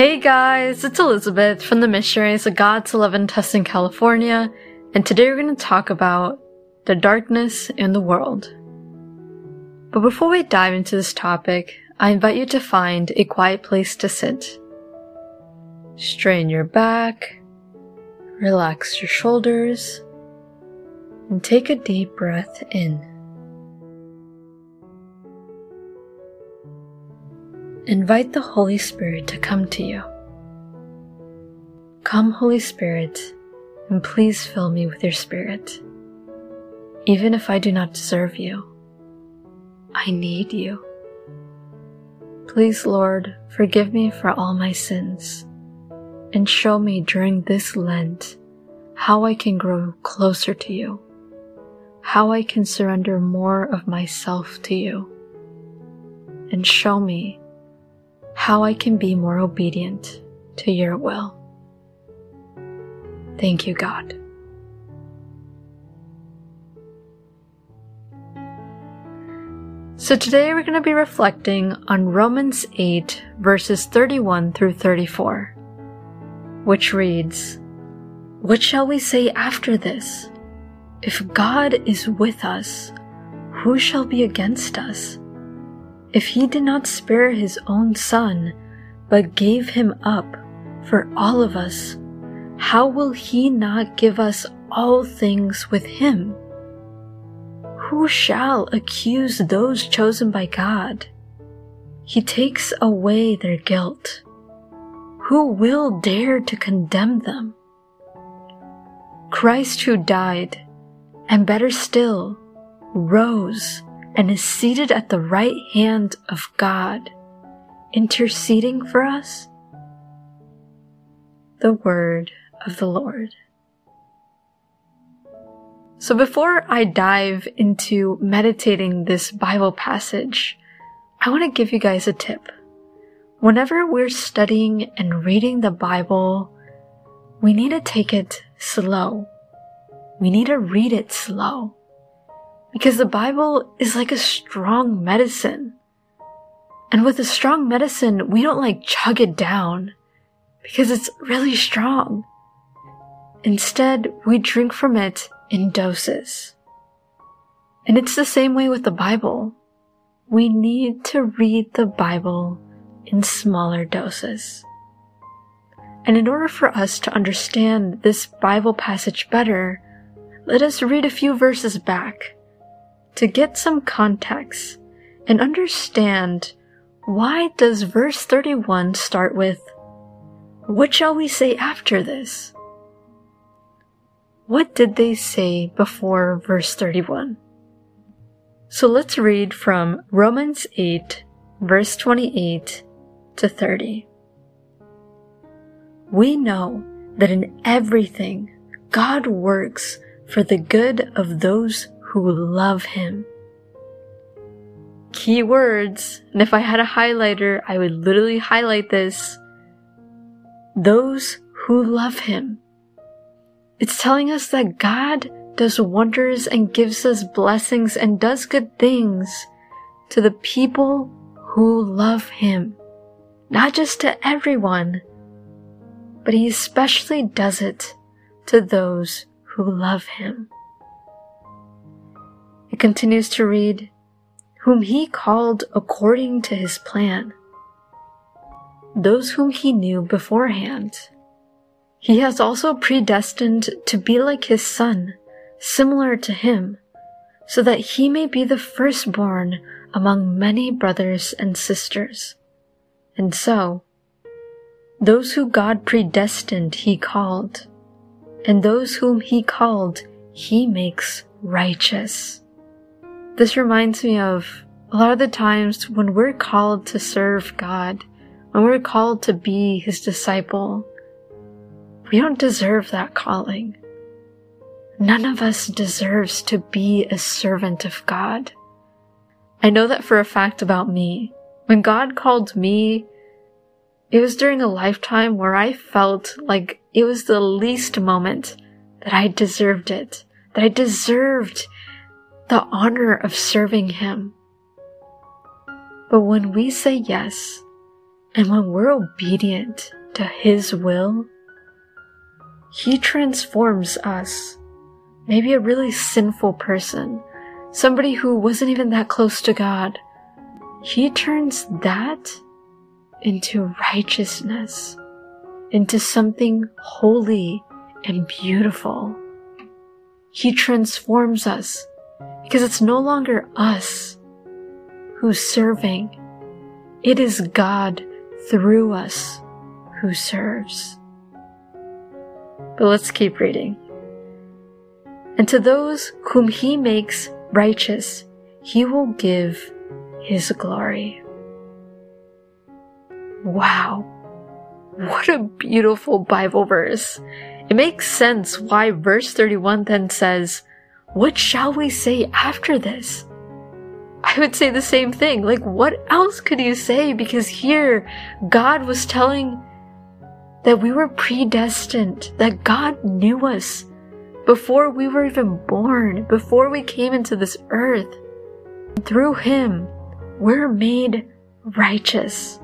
Hey guys, it's Elizabeth from the Missionaries of God to Love in Tustin, California, and today we're going to talk about the darkness in the world. But before we dive into this topic, I invite you to find a quiet place to sit. Strain your back, relax your shoulders, and take a deep breath in. Invite the Holy Spirit to come to you. Come, Holy Spirit, and please fill me with your Spirit. Even if I do not deserve you, I need you. Please, Lord, forgive me for all my sins and show me during this Lent how I can grow closer to you, how I can surrender more of myself to you, and show me how I can be more obedient to your will. Thank you, God. So today we're going to be reflecting on Romans 8 verses 31 through 34, which reads, What shall we say after this? If God is with us, who shall be against us? If he did not spare his own son, but gave him up for all of us, how will he not give us all things with him? Who shall accuse those chosen by God? He takes away their guilt. Who will dare to condemn them? Christ who died, and better still, rose and is seated at the right hand of God, interceding for us? The Word of the Lord. So before I dive into meditating this Bible passage, I want to give you guys a tip. Whenever we're studying and reading the Bible, we need to take it slow. We need to read it slow. Because the Bible is like a strong medicine. And with a strong medicine, we don't like chug it down because it's really strong. Instead, we drink from it in doses. And it's the same way with the Bible. We need to read the Bible in smaller doses. And in order for us to understand this Bible passage better, let us read a few verses back to get some context and understand why does verse 31 start with, What shall we say after this? What did they say before verse 31? So let's read from Romans 8, verse 28 to 30. We know that in everything God works for the good of those who love him. Key words, and if I had a highlighter, I would literally highlight this. Those who love him. It's telling us that God does wonders and gives us blessings and does good things to the people who love him. Not just to everyone, but he especially does it to those who love him. Continues to read, Whom he called according to his plan. Those whom he knew beforehand. He has also predestined to be like his son, similar to him, so that he may be the firstborn among many brothers and sisters. And so, those who God predestined he called, and those whom he called he makes righteous. This reminds me of a lot of the times when we're called to serve God, when we're called to be His disciple, we don't deserve that calling. None of us deserves to be a servant of God. I know that for a fact about me. When God called me, it was during a lifetime where I felt like it was the least moment that I deserved it, that I deserved the honor of serving Him. But when we say yes, And when we're obedient to His will, He transforms us. Maybe a really sinful person, somebody who wasn't even that close to God. He turns that into righteousness, into something holy and beautiful. He transforms us because it's no longer us who's serving. It is God through us who serves. But let's keep reading. And to those whom he makes righteous, he will give his glory. Wow. What a beautiful Bible verse. It makes sense why verse 31 then says, What shall we say after this? I would say the same thing. Like, what else could you say? Because here, God was telling that we were predestined, that God knew us before we were even born, before we came into this earth. And Through Him, we're made righteous.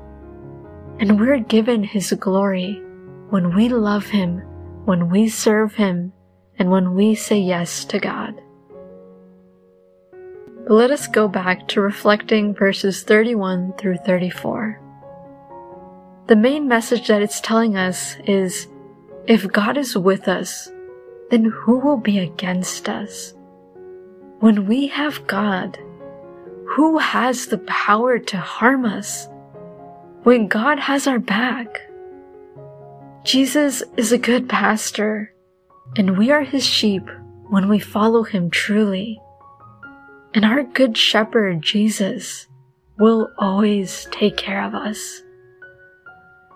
And we're given His glory when we love Him, when we serve Him, and when we say yes to God. But let us go back to reflecting verses 31 through 34. The main message that it's telling us is if God is with us, then who will be against us? When we have God, who has the power to harm us? When God has our back, Jesus is a good pastor, and we are his sheep when we follow him truly. And our good shepherd, Jesus, will always take care of us.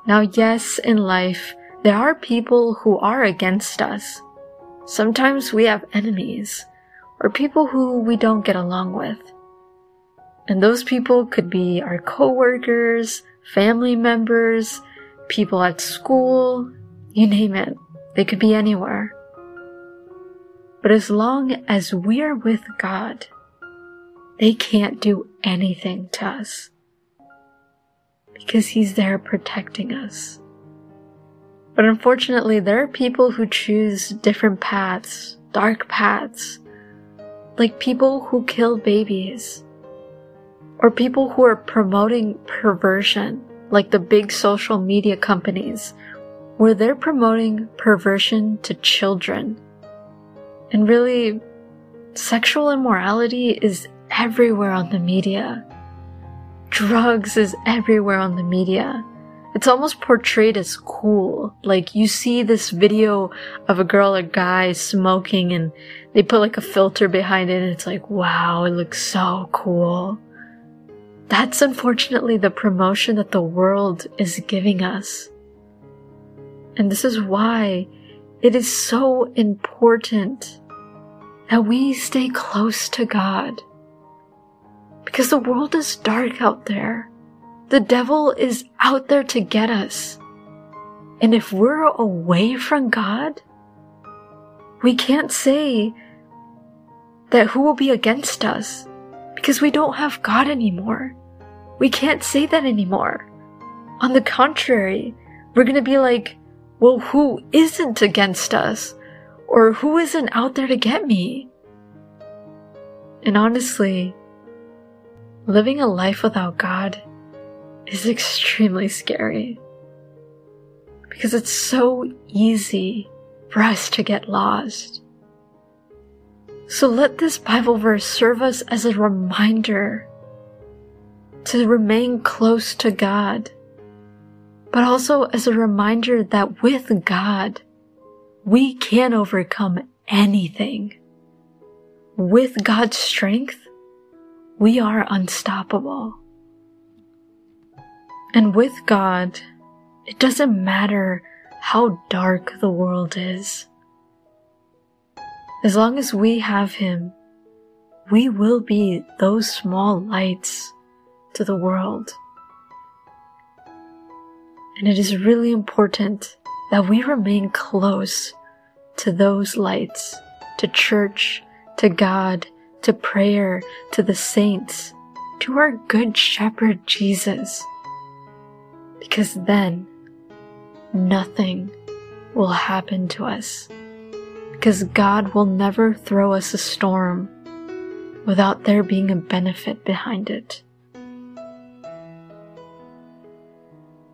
Now, yes, in life, there are people who are against us. Sometimes we have enemies, or people who we don't get along with. And those people could be our coworkers, family members, people at school, you name it. They could be anywhere. But as long as we are with God, they can't do anything to us because He's there protecting us. But unfortunately, there are people who choose different paths, dark paths, like people who kill babies, or people who are promoting perversion, like the big social media companies, where they're promoting perversion to children. And really, sexual immorality is everywhere on the media. Drugs is everywhere on the media. It's almost portrayed as cool. Like you see this video of a girl or guy smoking and they put like a filter behind it and it's like, wow, it looks so cool. That's unfortunately the promotion that the world is giving us. And this is why it is so important that we stay close to God because the world is dark out there. The devil is out there to get us. And if we're away from God, we can't say that who will be against us because we don't have God anymore. We can't say that anymore. On the contrary, we're going to be like, well, who isn't against us? Or who isn't out there to get me? And honestly, living a life without God is extremely scary. Because it's so easy for us to get lost. So let this Bible verse serve us as a reminder to remain close to God, but also as a reminder that with God, we can overcome anything. With God's strength, we are unstoppable. And with God, it doesn't matter how dark the world is. As long as we have Him, we will be those small lights to the world. And it is really important that we remain close to those lights, to church, to God, to prayer, to the saints, to our good shepherd Jesus. because then nothing will happen to us. Because God will never throw us a storm without there being a benefit behind it.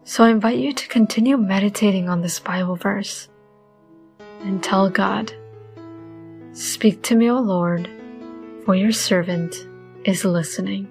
So I invite you to continue meditating on this Bible verse and tell God, Speak to me, O Lord, for your servant is listening.